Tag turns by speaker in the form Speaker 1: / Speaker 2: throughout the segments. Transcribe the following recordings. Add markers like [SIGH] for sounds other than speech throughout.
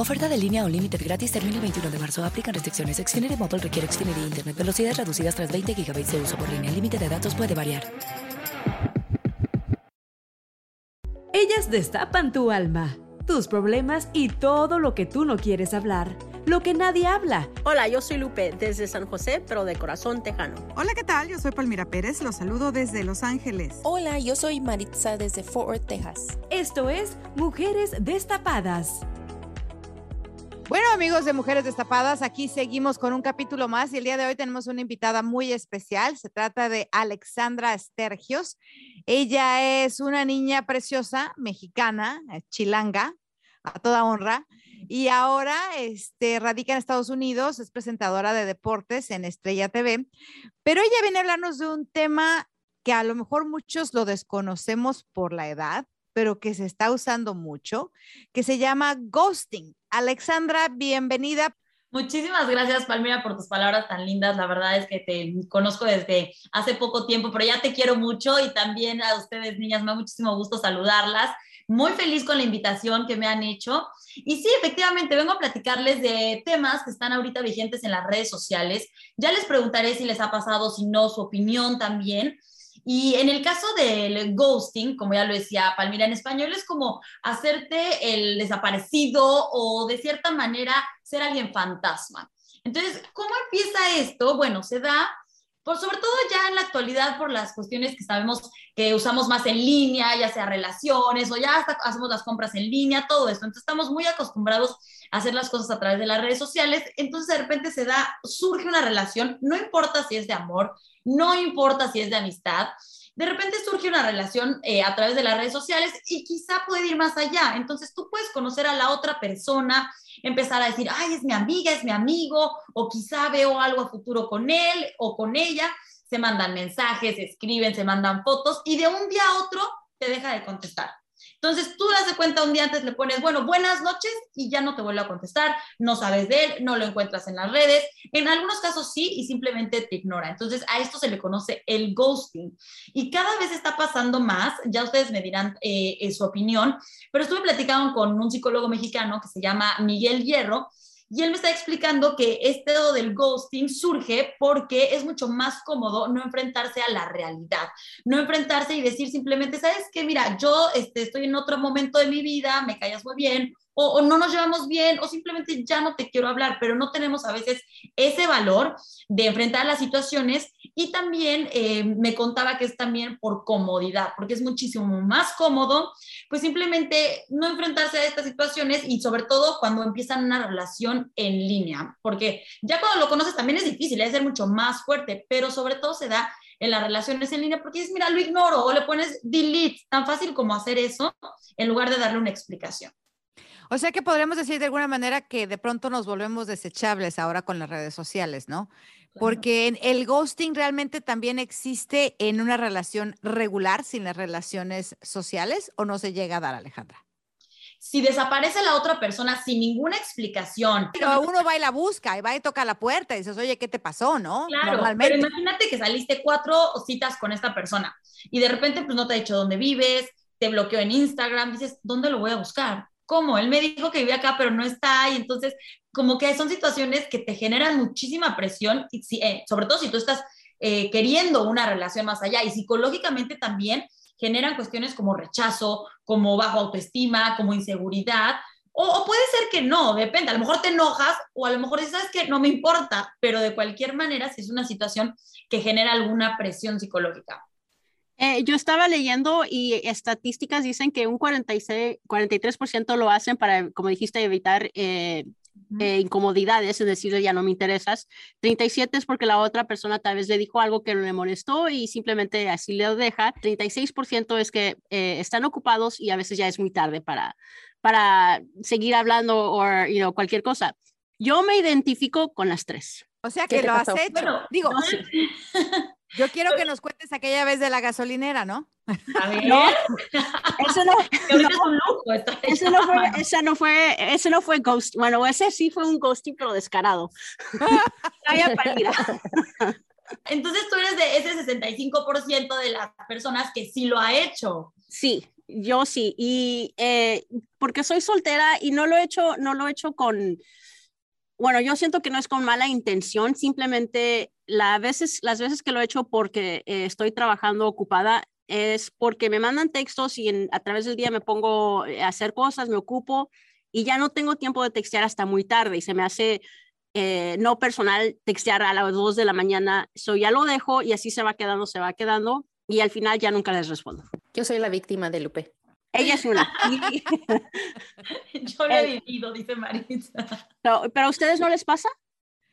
Speaker 1: Oferta de línea o límite gratis termina el 21 de marzo. Aplican restricciones. Xfinity Mobile requiere Xfinity Internet. Velocidades reducidas tras 20 GB de uso por línea. El límite de datos puede variar.
Speaker 2: Ellas destapan tu alma, tus problemas y todo lo que tú no quieres hablar, lo que nadie habla.
Speaker 3: Hola, yo soy Lupe desde San José, pero de corazón tejano.
Speaker 4: Hola, ¿qué tal? Yo soy Palmira Pérez, los saludo desde Los Ángeles.
Speaker 5: Hola, yo soy Maritza desde Fort Worth, Texas.
Speaker 2: Esto es Mujeres Destapadas.
Speaker 4: Bueno, amigos de Mujeres Destapadas, aquí seguimos con un capítulo más y el día de hoy tenemos una invitada muy especial. Se trata de Alexandra Estergios. Ella es una niña preciosa, mexicana, eh, chilanga, a toda honra, y ahora este, radica en Estados Unidos, es presentadora de deportes en Estrella TV, pero ella viene a hablarnos de un tema que a lo mejor muchos lo desconocemos por la edad, pero que se está usando mucho, que se llama ghosting. Alexandra, bienvenida.
Speaker 6: Muchísimas gracias, Palmira, por tus palabras tan lindas. La verdad es que te conozco desde hace poco tiempo, pero ya te quiero mucho y también a ustedes, niñas, me da muchísimo gusto saludarlas. Muy feliz con la invitación que me han hecho. Y sí, efectivamente, vengo a platicarles de temas que están ahorita vigentes en las redes sociales. Ya les preguntaré si les ha pasado, si no, su opinión también. Y en el caso del ghosting, como ya lo decía Palmira en español, es como hacerte el desaparecido o de cierta manera ser alguien fantasma. Entonces, ¿cómo empieza esto? Bueno, se da por sobre todo ya en la actualidad por las cuestiones que sabemos que usamos más en línea, ya sea relaciones o ya hasta hacemos las compras en línea, todo esto. Entonces estamos muy acostumbrados a hacer las cosas a través de las redes sociales. Entonces de repente se da, surge una relación, no importa si es de amor, no importa si es de amistad, de repente surge una relación eh, a través de las redes sociales y quizá puede ir más allá. Entonces tú puedes conocer a la otra persona, empezar a decir, ay, es mi amiga, es mi amigo, o quizá veo algo a futuro con él o con ella. Se mandan mensajes, se escriben, se mandan fotos y de un día a otro te deja de contestar. Entonces tú das de cuenta un día antes, le pones, bueno, buenas noches y ya no te vuelve a contestar, no sabes de él, no lo encuentras en las redes. En algunos casos sí y simplemente te ignora. Entonces a esto se le conoce el ghosting. Y cada vez está pasando más, ya ustedes me dirán eh, su opinión, pero estuve platicando con un psicólogo mexicano que se llama Miguel Hierro y él me está explicando que este del ghosting surge porque es mucho más cómodo no enfrentarse a la realidad, no enfrentarse y decir simplemente, ¿sabes qué? Mira, yo este, estoy en otro momento de mi vida, me callas muy bien, o, no nos llevamos bien, o simplemente ya no te quiero hablar, pero no tenemos a veces ese valor de enfrentar las situaciones. Y también eh, me contaba que es también por comodidad, porque es muchísimo más cómodo, pues simplemente no enfrentarse a estas situaciones y sobre todo cuando empiezan una relación en línea, porque ya cuando lo conoces también es difícil, debe ser mucho más fuerte, pero sobre todo se da en las relaciones en línea porque dices, mira, lo ignoro o le pones delete, tan fácil como hacer eso en lugar de darle una explicación.
Speaker 4: O sea que podríamos decir de alguna manera que de pronto nos volvemos desechables ahora con las redes sociales, ¿no? Porque el ghosting realmente también existe en una relación regular sin las relaciones sociales o no se llega a dar, Alejandra.
Speaker 6: Si desaparece la otra persona sin ninguna explicación.
Speaker 4: Pero uno va y la busca y va y toca la puerta y dices, oye, ¿qué te pasó? ¿No?
Speaker 6: Claro, pero imagínate que saliste cuatro citas con esta persona y de repente pues no te ha dicho dónde vives, te bloqueó en Instagram, dices, ¿dónde lo voy a buscar? ¿Cómo? Él me dijo que vivía acá, pero no está, y entonces como que son situaciones que te generan muchísima presión, y eh, sobre todo si tú estás eh, queriendo una relación más allá, y psicológicamente también generan cuestiones como rechazo, como bajo autoestima, como inseguridad, o, puede ser que no, depende, a lo mejor te enojas o a lo mejor dices, ¿sabes que No me importa, pero de cualquier manera si es una situación que genera alguna presión psicológica.
Speaker 7: Eh, yo estaba leyendo y estadísticas dicen que un 46, 43% lo hacen para, como dijiste, evitar eh, eh, incomodidades, es decir, ya no me interesas. 37 es porque la otra persona tal vez le dijo algo que le molestó y simplemente así le deja. 36% es que eh, están ocupados y a veces ya es muy tarde para, para seguir hablando o you know, cualquier cosa. Yo me identifico con las tres.
Speaker 4: O sea que lo has hecho. Digo, [LAUGHS] Yo quiero que nos cuentes aquella vez de la gasolinera, ¿no?
Speaker 7: A ver. No, eso no, [LAUGHS] no, eso no fue, esa no fue, ese no fue ghost. Bueno, ese sí fue un ghosting, pero descarado. [LAUGHS]
Speaker 6: Entonces tú eres de ese 65% de las personas que sí lo ha hecho.
Speaker 7: Sí, yo sí. Y eh, porque soy soltera y no lo he hecho, no lo he hecho con, bueno, yo siento que no es con mala intención, simplemente la veces, las veces que lo he hecho porque eh, estoy trabajando ocupada es porque me mandan textos y a través del día me pongo a hacer cosas, me ocupo y ya no tengo tiempo de textear hasta muy tarde y se me hace eh, no personal textear a las 2 de la mañana. So ya lo dejo y así se va quedando, se va quedando y al final ya nunca les respondo.
Speaker 5: Yo soy la víctima de Lupe.
Speaker 7: Ella es una. [LAUGHS] [LAUGHS]
Speaker 6: Yo lo he eh, vivido, dice Marisa.
Speaker 7: pero a ustedes no les pasa?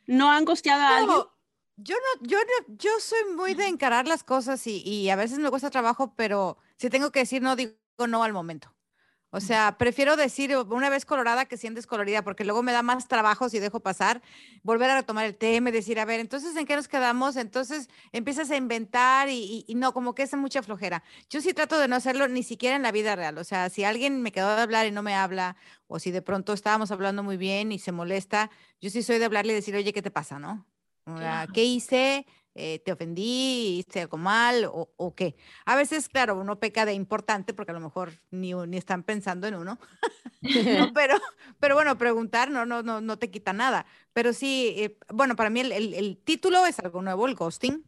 Speaker 7: ¿No han gosteado a alguien?
Speaker 4: Yo no, yo no, yo soy muy de encarar las cosas y, y, a veces me cuesta trabajo, pero si tengo que decir no, digo no al momento. O sea, prefiero decir una vez colorada que sientes colorida, porque luego me da más trabajo si dejo pasar, volver a retomar el tema y decir, a ver, entonces, ¿en qué nos quedamos? Entonces empiezas a inventar y, no, como que es mucha flojera. Yo sí trato de no hacerlo ni siquiera en la vida real. O sea, si alguien me quedó de hablar y no me habla, o si de pronto estábamos hablando muy bien y se molesta, yo sí soy de hablarle y decir, oye, ¿qué te pasa? ¿No? ¿Qué hice? Eh, te ofendí, hice algo mal o, o, qué. A veces, claro, uno peca de importante porque a lo mejor ni, ni están pensando en uno, [LAUGHS] [LAUGHS] pero, pero bueno, preguntar no, no, no, no te quita nada. Pero sí, eh, bueno, para mí el, el, título es algo nuevo, el ghosting.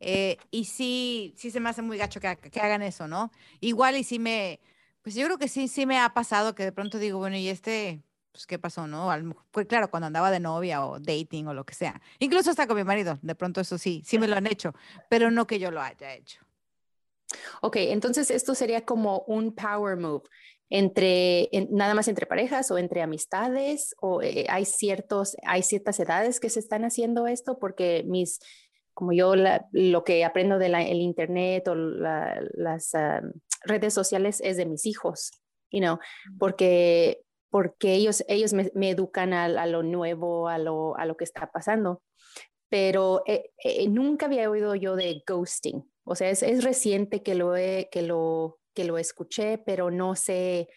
Speaker 4: Eh, y sí, sí se me hace muy gacho que, que, hagan eso, ¿no? Igual y sí me, pues yo creo que sí, sí me ha pasado que de pronto digo, bueno, y este, pues, ¿qué pasó, no? Fue claro, cuando andaba de novia o dating o lo que sea. Incluso hasta con mi marido, de pronto eso sí, sí me lo han hecho, pero no que yo lo haya hecho.
Speaker 5: Ok, entonces esto sería como un power move entre nada más entre parejas o entre amistades o eh, hay ciertos hay ciertas edades que se están haciendo esto porque mis como yo lo que aprendo del el internet o las redes sociales es de mis hijos you know porque porque ellos, ellos me, educan a, lo nuevo, a lo, a lo que está pasando. Pero eh, eh, nunca había oído yo de ghosting. O sea, es, es reciente que lo, que, lo, que lo escuché, pero no sé,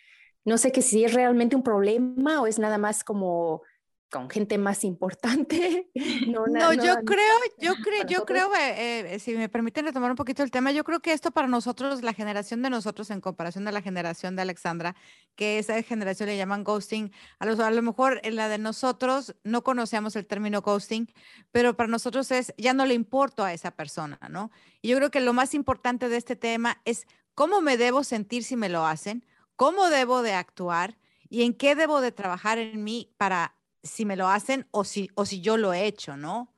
Speaker 5: no sé que si es realmente un problema o es nada más como con gente más importante. [LAUGHS] [LAUGHS]
Speaker 4: No, no, yo creo, yo [LAUGHS] creo, yo creo, eh, si me permiten retomar un poquito el tema, yo creo que esto para nosotros, la generación de nosotros en comparación de la generación de Alexandra, que esa generación le llaman ghosting, a lo, a lo mejor en la de nosotros no conocemos el término ghosting, pero para nosotros es, ya no le importo a esa persona, ¿no? Y yo creo que lo más importante de este tema es cómo me debo sentir si me lo hacen, cómo debo de actuar y en qué debo de trabajar en mí para si me lo hacen o si, o si yo lo he hecho, ¿no?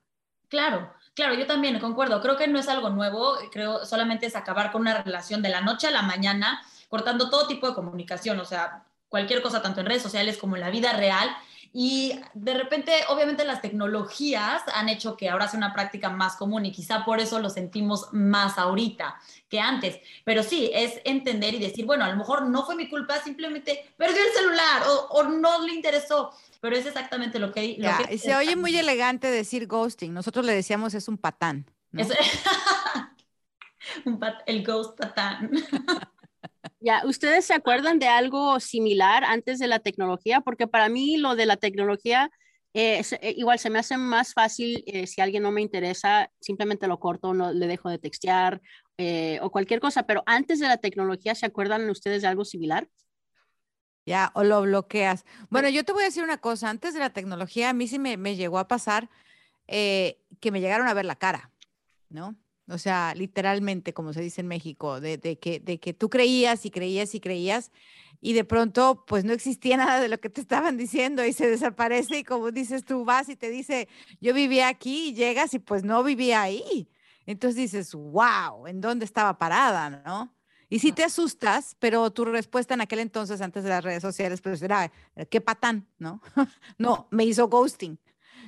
Speaker 6: Claro, claro, yo también concuerdo. Creo que no es algo nuevo, creo solamente es acabar con una relación de la noche a la mañana, cortando todo tipo de comunicación, o sea, cualquier cosa, tanto en redes sociales como en la vida real. Y de repente, obviamente las tecnologías han hecho que ahora sea una práctica más común y quizá por eso lo sentimos más ahorita que antes. Pero sí, es entender y decir, bueno, a lo mejor no fue mi culpa, simplemente perdió el celular o no le interesó pero es exactamente lo que...
Speaker 4: Lo y se oye muy elegante decir ghosting. Nosotros le decíamos es un patán. [LAUGHS]
Speaker 6: el ghost patán. [LAUGHS]
Speaker 7: Ya, ¿ustedes se acuerdan de algo similar antes de la tecnología? Porque para mí lo de la tecnología, eh, igual se me hace más fácil eh, si alguien no me interesa, simplemente lo corto, no le dejo de textear eh, o cualquier cosa, pero antes de la tecnología, ¿se acuerdan ustedes de algo similar?
Speaker 4: Ya, o lo bloqueas. Bueno, yo te voy a decir una cosa, antes de la tecnología, a mí sí me, llegó a pasar eh, que me llegaron a ver la cara, ¿no? O sea, literalmente, como se dice en México, de, que, de que tú creías y creías y creías y de pronto pues no existía [LAUGHS] nada de lo que te estaban diciendo y se desaparece y como dices tú vas y te dice, yo vivía aquí y llegas y pues no vivía ahí. Entonces dices, wow, ¿en dónde estaba parada, no? Y si te asustas, pero tu respuesta en aquel entonces, antes de las redes sociales, pues era, qué patán, ¿no? [LAUGHS] no, me hizo ghosting.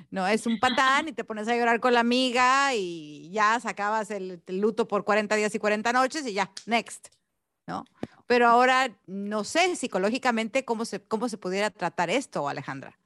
Speaker 4: No, es un patán y te pones a llorar con la amiga y ya sacabas el, el luto por 40 días y 40 noches y ya, next, ¿no? Pero ahora no sé psicológicamente cómo se, cómo se pudiera tratar esto, Alejandra.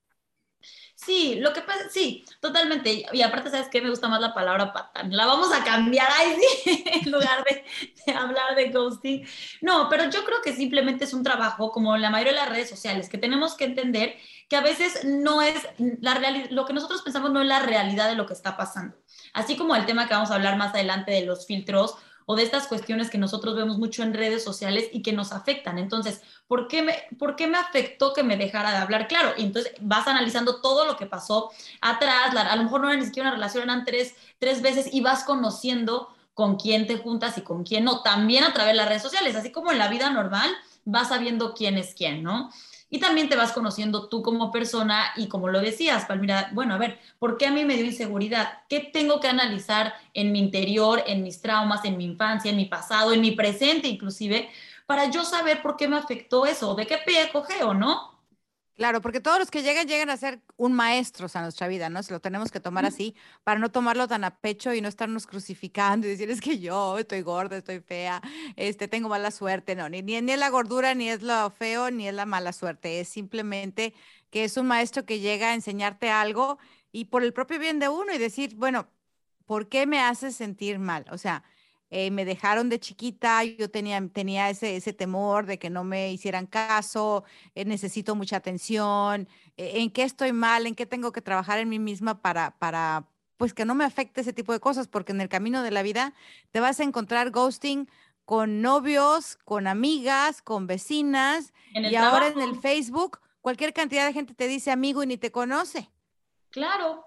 Speaker 6: Sí, lo que pasa, sí, totalmente. Y aparte, ¿sabes qué? Me gusta más la palabra patán. La vamos a cambiar ahí sí, [LAUGHS] en lugar de, hablar de ghosting. No, pero yo creo que simplemente es un trabajo, como la mayoría de las redes sociales, que tenemos que entender que a veces no es la realidad, lo que nosotros pensamos no es la realidad de lo que está pasando. Así como el tema que vamos a hablar más adelante de los filtros o de estas cuestiones que nosotros vemos mucho en redes sociales y que nos afectan. Entonces, ¿por qué me, por qué me afectó que me dejara de hablar? Claro, y entonces vas analizando todo lo que pasó atrás, a lo mejor no era ni siquiera una relación, eran tres, tres veces y vas conociendo con quién te juntas y con quién no, también a través de las redes sociales, así como en la vida normal, vas sabiendo quién es quién, ¿no? Y también te vas conociendo tú como persona y como lo decías, Palmira, bueno, a ver, ¿por qué a mí me dio inseguridad? ¿Qué tengo que analizar en mi interior, en mis traumas, en mi infancia, en mi pasado, en mi presente inclusive, para yo saber por qué me afectó eso, de qué pie cogeo, ¿no?
Speaker 4: Claro, porque todos los que llegan llegan a ser un maestro a nuestra vida, ¿no? Se lo tenemos que tomar así para no tomarlo tan a pecho y no estarnos crucificando y decir es que yo estoy gorda, estoy fea, este tengo mala suerte, no, ni, ni, ni es la gordura, ni es lo feo, ni es la mala suerte, es simplemente que es un maestro que llega a enseñarte algo y por el propio bien de uno y decir, bueno, ¿por qué me hace sentir mal? O sea, eh, me dejaron de chiquita, yo tenía, tenía ese, ese temor de que no me hicieran caso, eh, necesito mucha atención, eh, en qué estoy mal, en qué tengo que trabajar en mí misma para, para, pues que no me afecte ese tipo de cosas, porque en el camino de la vida te vas a encontrar ghosting con novios, con amigas, con vecinas, y ahora en el Facebook cualquier cantidad de gente te dice amigo y ni te conoce.
Speaker 6: Claro,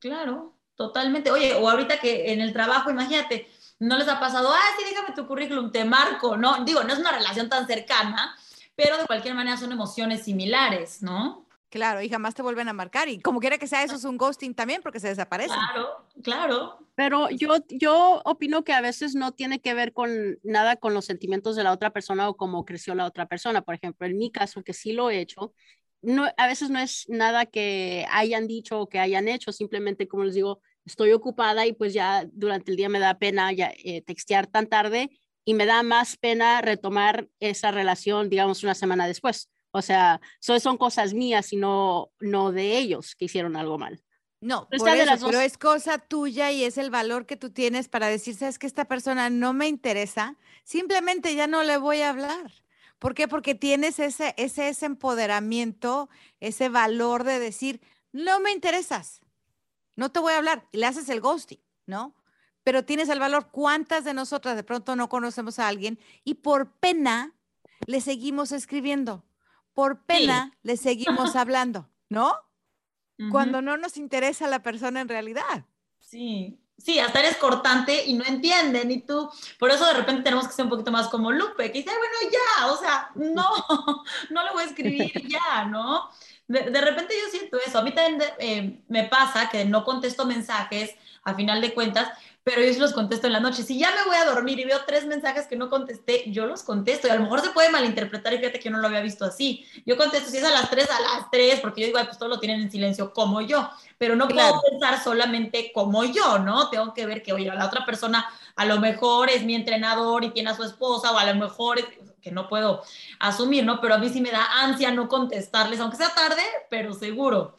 Speaker 6: claro, totalmente. Oye, o ahorita que en el trabajo, imagínate, no les ha pasado, ah, sí, déjame tu currículum, te marco, ¿no? Digo, no es una relación tan cercana, pero de cualquier manera son emociones similares, ¿no?
Speaker 4: Claro, y jamás te vuelven a marcar. Y como quiera que sea, eso es un ghosting también porque se desaparece.
Speaker 6: Claro, claro.
Speaker 7: Pero yo, yo opino que a veces no tiene que ver con nada con los sentimientos de la otra persona o cómo creció la otra persona. Por ejemplo, en mi caso, que sí lo he hecho, no, a veces no es nada que hayan dicho o que hayan hecho, simplemente, como les digo, estoy ocupada y pues ya durante el día me da pena ya, eh, textear tan tarde y me da más pena retomar esa relación, digamos, una semana después. O sea, son, son cosas mías y no, no de ellos que hicieron algo mal.
Speaker 4: No, pero, pero es cosa tuya y es el valor que tú tienes para decir, sabes que esta persona no me interesa, simplemente ya no le voy a hablar. ¿Por qué? Porque tienes ese, ese, ese empoderamiento, ese valor de decir, no me interesas, no te voy a hablar, le haces el ghosting, ¿no? Pero tienes el valor. ¿Cuántas de nosotras de pronto no conocemos a alguien y por pena le seguimos escribiendo? Por pena le seguimos [LAUGHS] hablando, ¿no? Cuando no nos interesa la persona en realidad.
Speaker 6: Sí, sí, hasta eres cortante y no entienden y tú, por eso de repente tenemos que ser un poquito más como Lupe, que dice, bueno, ya, o sea, no, [LAUGHS] no le voy a escribir ya, ¿no? De, repente yo siento eso. A mí también eh, me pasa que no contesto mensajes a final de cuentas, pero yo los contesto en la noche. Si ya me voy a dormir y veo tres mensajes que no contesté, yo los contesto. Y a lo mejor se puede malinterpretar y fíjate que yo no lo había visto así. Yo contesto si es a las tres, a las tres, porque yo digo, pues todos lo tienen en silencio como yo. Pero no puedo pensar solamente como yo, ¿no? Tengo que ver que, oye, la otra persona a lo mejor es mi entrenador y tiene a su esposa, o a lo mejor es que no puedo asumir, ¿no? Pero a mí sí me da ansia no contestarles, aunque sea tarde, pero seguro.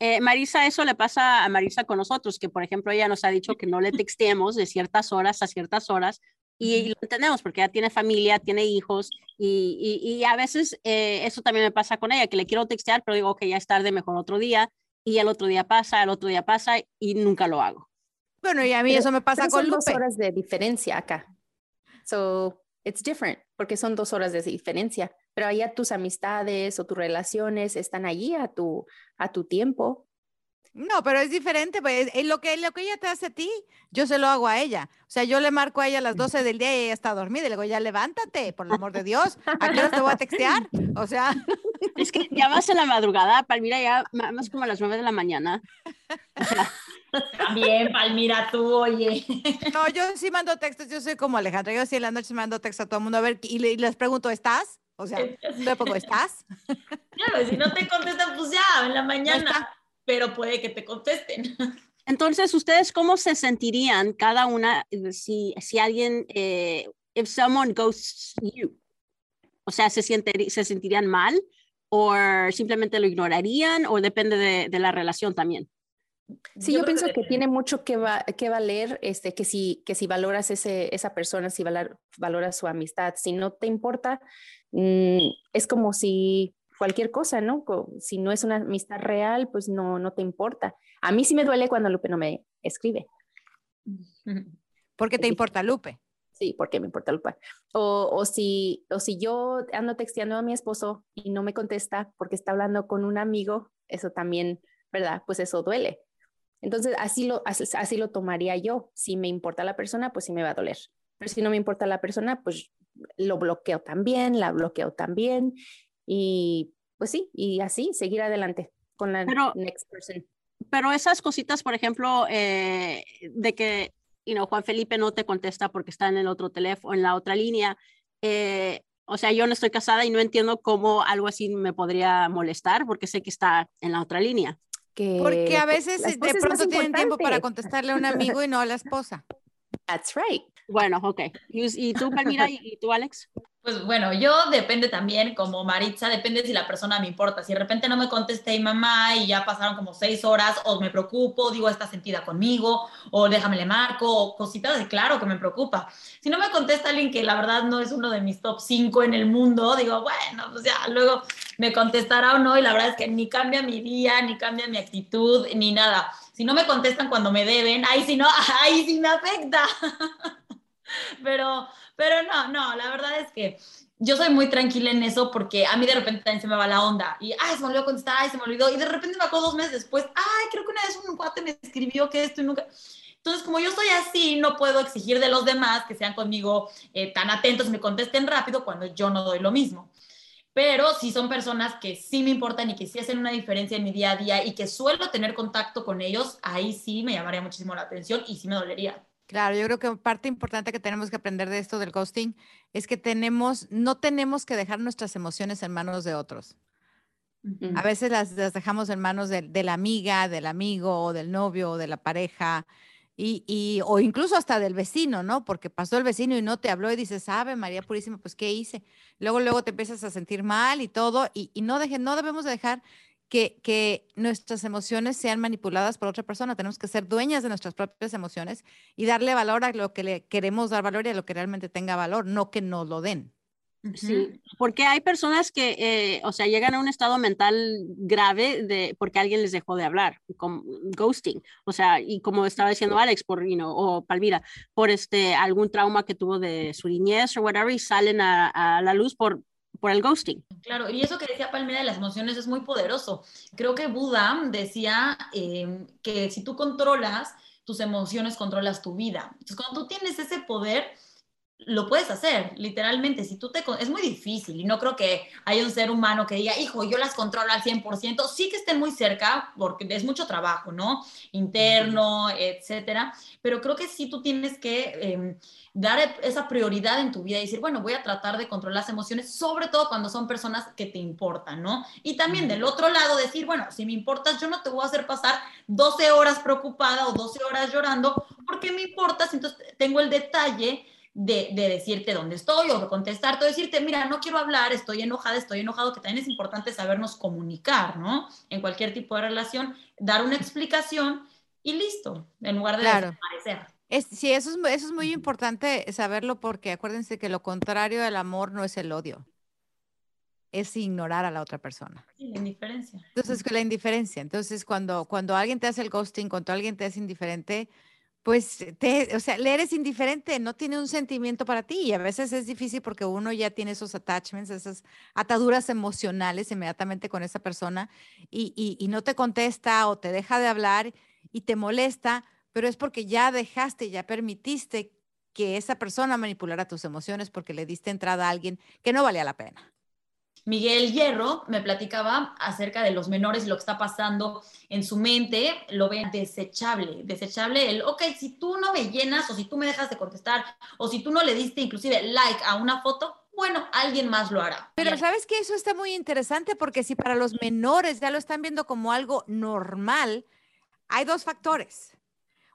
Speaker 7: Eh, Marisa, eso le pasa a Marisa con nosotros, que por ejemplo ella nos ha dicho que no le textemos de ciertas horas a ciertas horas y, lo entendemos porque ella tiene familia, tiene hijos y, y, a veces eh, eso también me pasa con ella, que le quiero textear, pero digo que ya es tarde, mejor otro día y el otro día pasa, el otro día pasa y nunca lo hago.
Speaker 4: Bueno, y a mí eso me pasa con
Speaker 5: Lupe. dos horas de diferencia acá. So, it's different porque son dos horas de diferencia, pero allá tus amistades o tus relaciones están allí a tu, a tu tiempo.
Speaker 4: No, pero es diferente, pues lo que, lo que ella te hace a ti, yo se lo hago a ella. O sea, yo le marco a ella a las 12 del día y ella está dormida y le digo, ya levántate, por el amor de Dios, ¿a qué hora te voy a textear? O sea...
Speaker 7: Es que ya vas en la madrugada, Palmira, ya más como a las 9 de la mañana.
Speaker 6: También, [LAUGHS] Palmira, tú, oye.
Speaker 4: No, yo sí mando textos, yo soy como Alejandra, yo sí en la noche mando textos a todo el mundo a ver y, le- y les pregunto, ¿estás? O sea, le pongo, ¿estás?
Speaker 6: Claro, si no te contestan, pues ya, en la
Speaker 4: está.
Speaker 6: mañana. Pero puede que te contesten.
Speaker 7: Entonces, ¿ustedes cómo se sentirían cada una eh, si, si alguien, eh, if someone ghosts you? O sea, ¿se, siente- se sentirían mal o simplemente lo ignorarían o depende de, de la relación también?
Speaker 5: Sí, yo, pienso que tiene mucho que, va, que valer, este, que si, que si valoras ese, esa persona, si valar- valoras su amistad, si no te importa, mm, es como si cualquier cosa, ¿no? Si no es una amistad real, pues no, no te importa. A mí sí me duele cuando Lupe no me escribe. [LAUGHS]
Speaker 4: ¿Por qué te importa, Lupe?
Speaker 5: Sí, porque me importa Lupe. O, o, si, o si yo ando texteando a mi esposo y no me contesta porque está hablando con un amigo, eso también, ¿verdad? Pues eso duele. Entonces, así lo, así, así lo tomaría yo. Si me importa la persona, pues sí me va a doler. Pero si no me importa la persona, pues lo bloqueo también, la bloqueo también. Y pues sí, y así seguir adelante con la
Speaker 7: Pero-
Speaker 5: next person.
Speaker 7: Pero esas cositas, por ejemplo, eh, de que you know, Juan Felipe no te contesta porque está en el otro teléfono, en la otra línea, eh, o sea, yo no estoy casada y no entiendo cómo algo así me podría molestar porque sé que está en la otra línea.
Speaker 5: Que
Speaker 4: Porque a veces de pronto tienen tiempo para contestarle a un amigo y no a la esposa.
Speaker 5: That's right.
Speaker 7: Bueno, ok. ¿Y, y tú, Palmira, y, y tú, Alex?
Speaker 6: Pues bueno, yo depende también, como Maritza, depende si la persona me importa. Si de repente no me contesté mi mamá y ya pasaron como seis horas, o me preocupo, digo, está sentida conmigo, o déjame le marco, o cositas de claro que me preocupa. Si no me contesta alguien que la verdad no es uno de mis top cinco en el mundo, digo, bueno, pues ya, luego me contestará o no, y la verdad es que ni cambia mi día, ni cambia mi actitud, ni nada. Si no me contestan cuando me deben, ahí sí no, [LAUGHS] ahí sí me afecta. [LAUGHS] [LAUGHS] pero, pero no, no, la verdad es que yo soy muy tranquila en eso porque a mí de repente también se me va la onda y, ay, se me olvidó contestar, ay, se me olvidó, y de repente me acuerdo dos meses después, ay, creo que una vez un cuate me escribió que esto y nunca... Entonces, como yo soy así, no puedo exigir de los demás que sean conmigo eh, tan atentos me contesten rápido cuando yo no doy lo mismo. Pero si son personas que sí me importan y que sí hacen una diferencia en mi día a día y que suelo tener contacto con ellos, ahí sí me llamaría muchísimo la atención y sí me dolería.
Speaker 4: Claro, yo creo que parte importante que tenemos que aprender de esto del ghosting es que tenemos, no tenemos que dejar nuestras emociones en manos de otros. A veces las, las dejamos en manos de, de la amiga, del amigo, o del novio, o de la pareja, y, y- o incluso hasta del vecino, ¿no? Porque pasó el vecino y no te habló y dices, sabe, María Purísima, pues, ¿qué hice? Luego, luego te empiezas a sentir mal y todo, y, y no, deje, no debemos de dejar que, que nuestras emociones sean manipuladas por otra persona. Tenemos que ser dueñas de nuestras propias emociones y darle valor a lo que le queremos dar valor y a lo que realmente tenga valor, no que nos lo den.
Speaker 7: Sí, porque hay personas que, eh, o sea, llegan a un estado mental grave de, porque alguien les dejó de hablar, como ghosting, o sea, y como estaba diciendo Alex, por, you know, o Palmira, por este, algún trauma que tuvo de su niñez o whatever, y salen a, a la luz por, por el ghosting.
Speaker 6: Claro, y eso que decía Palmera de las emociones es muy poderoso. Creo que Buda decía eh, que si tú controlas tus emociones, controlas tu vida. Entonces, cuando tú tienes ese poder, lo puedes hacer, literalmente. Si tú te es muy difícil y no creo que haya un ser humano que diga, hijo, yo las controlo al 100%. Sí que estén muy cerca porque es mucho trabajo, ¿no? Interno, etcétera. Pero creo que sí tú tienes que eh, dar esa prioridad en tu vida y decir, bueno, voy a tratar de controlar las emociones, sobre todo cuando son personas que te importan, ¿no? Y también del otro lado decir, bueno, si me importas, yo no te voy a hacer pasar 12 horas preocupada o 12 horas llorando porque me importas, entonces tengo el detalle de, de decirte dónde estoy o de contestarte o decirte, mira, no quiero hablar, estoy enojada, estoy enojado, que también es importante sabernos comunicar, ¿no? En cualquier tipo de relación, dar una explicación y listo, en lugar de
Speaker 4: Claro.
Speaker 6: desaparecer.
Speaker 4: Es, sí, eso es, eso es muy importante saberlo porque acuérdense que lo contrario del amor no es el odio, es ignorar a la otra persona.
Speaker 6: Sí, la indiferencia.
Speaker 4: Entonces, la indiferencia. Entonces, cuando, cuando alguien te hace el ghosting, cuando alguien te es indiferente, pues, te, o sea, le eres indiferente, no tiene un sentimiento para ti. Y a veces es difícil porque uno ya tiene esos attachments, esas ataduras emocionales inmediatamente con esa persona y, y no te contesta o te deja de hablar y te molesta, pero es porque ya dejaste, ya permitiste que esa persona manipulara tus emociones porque le diste entrada a alguien que no valía la pena.
Speaker 6: Miguel Hierro me platicaba acerca de los menores y lo que está pasando en su mente, lo ve desechable, desechable el, ok, si tú no me llenas o si tú me dejas de contestar o si tú no le diste inclusive like a una foto, bueno, alguien más lo hará.
Speaker 4: Pero sabes que eso está muy interesante porque si para los menores ya lo están viendo como algo normal, hay dos factores.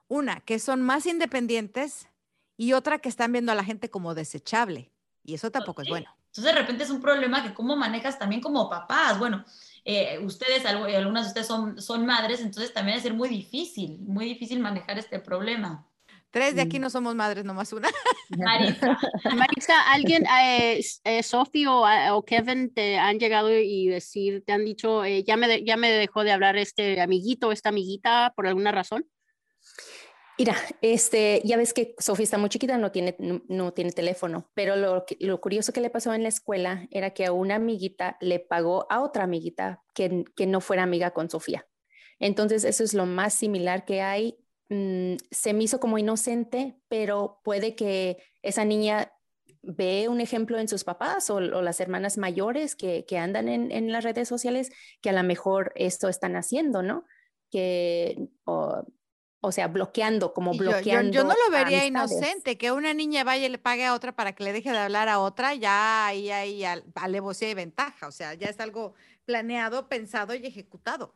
Speaker 4: Una, que son más independientes y otra que están viendo a la gente como desechable. Y eso tampoco es bueno.
Speaker 6: Entonces, de repente es un problema que cómo manejas también como papás. Bueno, eh, ustedes, algunas de ustedes son, son madres, entonces también es ser muy difícil, muy difícil manejar este problema.
Speaker 4: Tres de aquí mm. no somos madres, nomás una. [LAUGHS]
Speaker 7: Marisa. [LAUGHS] Marisa, ¿alguien, eh, eh Sophie o, Kevin, te han llegado y decir, te han dicho, eh, ya, me ya me dejó de hablar este amiguito, esta amiguita, por alguna razón?
Speaker 5: Mira, este, ya ves que Sofía está muy chiquita, no tiene, no, tiene teléfono, pero lo, curioso que le pasó en la escuela era que a una amiguita le pagó a otra amiguita que, que no fuera amiga con Sofía. Entonces, eso es lo más similar que hay Mm, se me hizo como inocente, pero puede que esa niña ve un ejemplo en sus papás o, las hermanas mayores que, andan en, las redes sociales que a lo mejor esto están haciendo, ¿no? Que, o, sea, bloqueando, como bloqueando.
Speaker 4: Yo, no lo vería inocente, que una niña vaya y le pague a otra para que le deje de hablar a otra, ya ahí hay alevosía y ventaja, o sea, ya es algo planeado, pensado y ejecutado.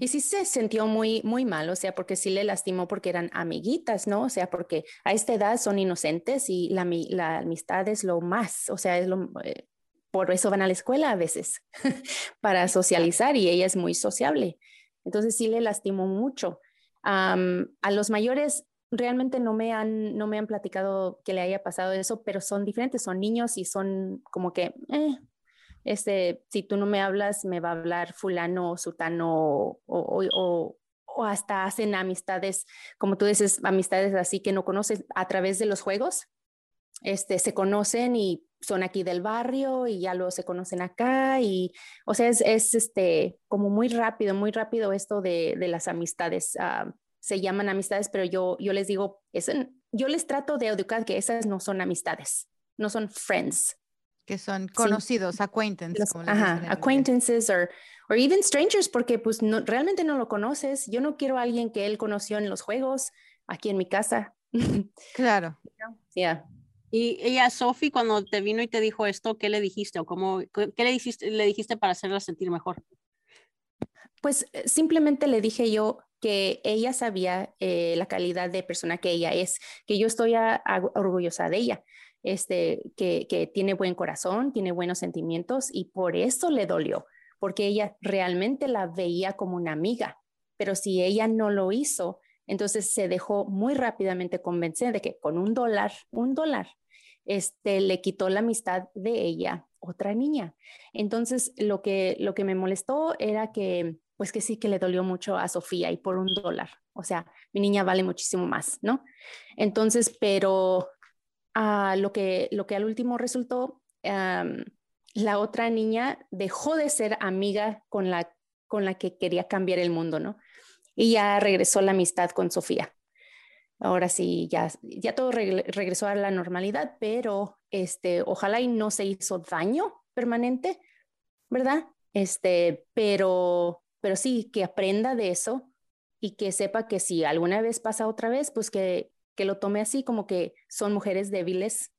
Speaker 5: Y sí se sintió muy, muy mal, o sea, porque sí le lastimó porque eran amiguitas, ¿no? O sea, porque a esta edad son inocentes y la, la amistad es lo más, o sea, es lo, eh, por eso van a la escuela a veces, [LAUGHS] para socializar y ella es muy sociable. Entonces sí le lastimó mucho. A los mayores realmente no me han, no me han platicado que le haya pasado eso, pero son diferentes, son niños y son como que, eh, este, si tú no me hablas, me va a hablar fulano o sutano o, o, o, hasta hacen amistades, como tú dices, amistades así que no conoces a través de los juegos. Este, se conocen y son aquí del barrio y ya luego se conocen acá y, o sea, es, es este, como muy rápido, muy rápido esto de, de las amistades. Ah, se llaman amistades, pero yo, yo les digo, es, yo les trato de educar que esas no son amistades, no son friends,
Speaker 4: que son conocidos, acquaintances.
Speaker 5: ajá, acquaintances o even strangers, porque pues no, realmente no lo conoces. Yo no quiero a alguien que él conoció en los juegos, aquí en mi casa. [LAUGHS]
Speaker 4: Claro.
Speaker 5: Yeah.
Speaker 7: Y ella, Sophie, cuando te vino y te dijo esto, ¿qué le dijiste o cómo, qué le dijiste, le dijiste para hacerla sentir mejor?
Speaker 5: Pues eh, simplemente le dije yo que ella sabía eh, la calidad de persona que ella es, que yo estoy orgullosa de ella este, que, tiene buen corazón, tiene buenos sentimientos y por eso le dolió, porque ella realmente la veía como una amiga, pero si ella no lo hizo, entonces se dejó muy rápidamente convencer de que con un dólar, un dólar, este, le quitó la amistad de ella otra niña. Entonces, lo que, lo que me molestó era que, pues que sí que le dolió mucho a Sofía y por un dólar. O sea, mi niña vale muchísimo más, ¿no? Entonces, pero lo, que, lo que al último resultó, la otra niña dejó de ser amiga con la, con la que quería cambiar el mundo, ¿no? Y ya regresó la amistad con Sofía. Ahora sí, ya, ya todo regresó a la normalidad, pero este, ojalá y no se hizo daño permanente, ¿verdad? Este, pero, pero sí, que aprenda de eso y que sepa que si alguna vez pasa otra vez, pues que, que lo tome así, como que son mujeres débiles,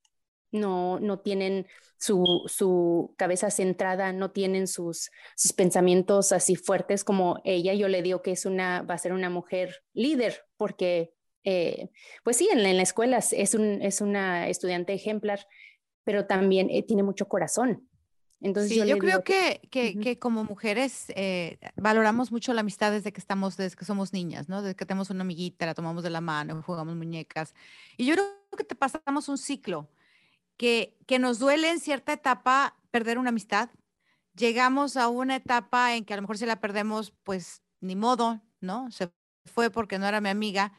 Speaker 5: no, no tienen su, su cabeza centrada, no tienen sus, sus, pensamientos así fuertes como ella. Yo le digo que es una, va a ser una mujer líder, porque, eh, pues sí, en la, escuela es, un, es una estudiante ejemplar, pero también eh, tiene mucho corazón. Entonces
Speaker 4: yo, creo que, que, como mujeres eh, valoramos mucho la amistad desde que estamos, desde que somos niñas, ¿no? Desde que tenemos una amiguita, la tomamos de la mano, jugamos muñecas. Y yo creo que te pasamos un ciclo que, nos duele en cierta etapa perder una amistad. Llegamos a una etapa en que a lo mejor si la perdemos, pues ni modo, ¿no? Se fue porque no era mi amiga.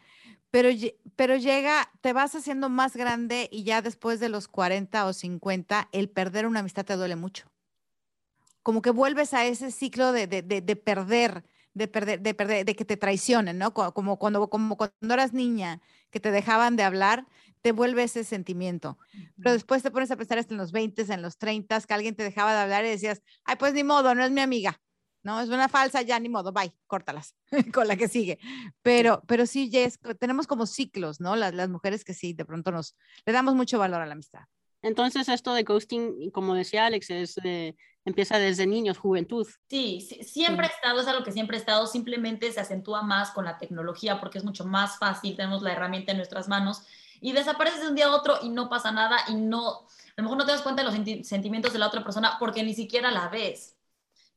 Speaker 4: Pero, pero llega, te vas haciendo más grande y ya después de los 40 o 50, el perder una amistad te duele mucho como que vuelves a ese ciclo de, de, de, perder, de perder, de perder, de que te traicionen, ¿no? Como cuando, como cuando eras niña, que te dejaban de hablar, te vuelve ese sentimiento. Pero después te pones a pensar hasta en los 20, en los 30, que alguien te dejaba de hablar y decías, ay, pues ni modo, no es mi amiga. No, es una falsa, ya ni modo, bye, córtalas [LAUGHS] con la que sigue. Pero, pero sí, Jess, tenemos como ciclos, ¿no? Las, las mujeres que sí, de pronto nos le damos mucho valor a la amistad.
Speaker 7: Entonces, esto de ghosting, como decía Alex, es, empieza desde niños, juventud.
Speaker 6: Sí, siempre ha estado, es algo que siempre ha estado, simplemente se acentúa más con la tecnología porque es mucho más fácil, tenemos la herramienta en nuestras manos y desapareces de un día a otro y no pasa nada y no, a lo mejor no te das cuenta de los sentimientos de la otra persona porque ni siquiera la ves.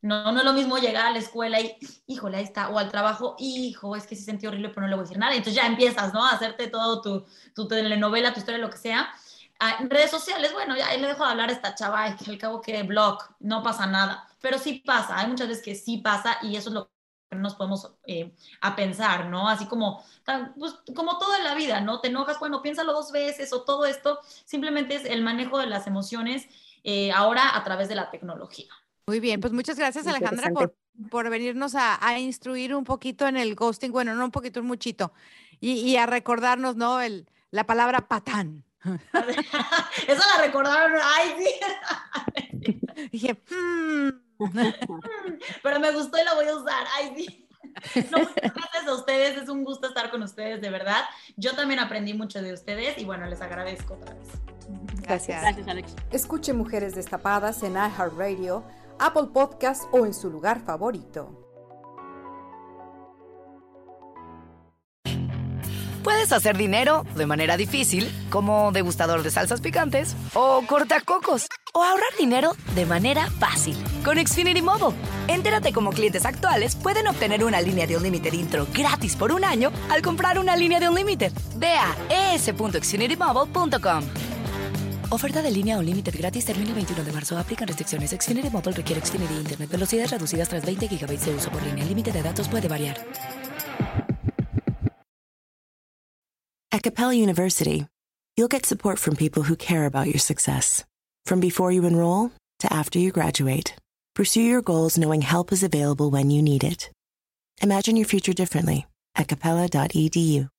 Speaker 6: No, no es lo mismo llegar a la escuela y, híjole, ahí está, o al trabajo, hijo, es que sí sentí horrible, pero no le voy a decir nada. Entonces ya empiezas, ¿no? A hacerte todo tu, tu telenovela, tu historia, lo que sea. Ah, en redes sociales, bueno, ya le dejo de hablar a esta chava, que al cabo que blog, no pasa nada. Pero sí pasa, hay muchas veces que sí pasa y eso es lo nos podemos eh, a pensar, ¿no? Así como, pues, como todo en la vida, ¿no? Te enojas, bueno, piénsalo dos veces o todo esto, simplemente es el manejo de las emociones eh, ahora a través de la tecnología.
Speaker 4: Muy bien, pues muchas gracias Alejandra por, por venirnos a, a, instruir un poquito en el ghosting, bueno, no un poquito, un muchito, y, y a recordarnos, ¿no? El, la palabra patán. [LAUGHS]
Speaker 6: Eso la recordaron, ay, sí. [LAUGHS]
Speaker 4: Dije, hmm". [LAUGHS]
Speaker 6: pero me gustó y la voy a usar, ay, sí. [LAUGHS] No, gracias a ustedes, es un gusto estar con ustedes, de verdad. Yo también aprendí mucho de ustedes y bueno, les agradezco otra vez.
Speaker 4: Gracias.
Speaker 7: Gracias, Alex.
Speaker 8: Escuche Mujeres Destapadas en iHeartRadio Apple Podcast o en su lugar favorito.
Speaker 1: Puedes hacer dinero de manera difícil, como degustador de salsas picantes, o cortacocos, o ahorrar dinero de manera fácil con Xfinity Mobile. Entérate cómo clientes actuales pueden obtener una línea de un límite intro gratis por un año al comprar una línea de un límite. Ve a es.xfinitymobile.com. Oferta de línea o límite gratis termina el 21 de marzo. Aplican restricciones. Xfinity Mobile requiere Xfinity Internet. Velocidades reducidas tras 20 GB de uso por línea. El límite de datos puede variar.
Speaker 9: At Capella University, you'll get support from people who care about your success. From before you enroll to after you graduate, pursue your goals knowing help is available when you need it. Imagine your future differently at capella.edu.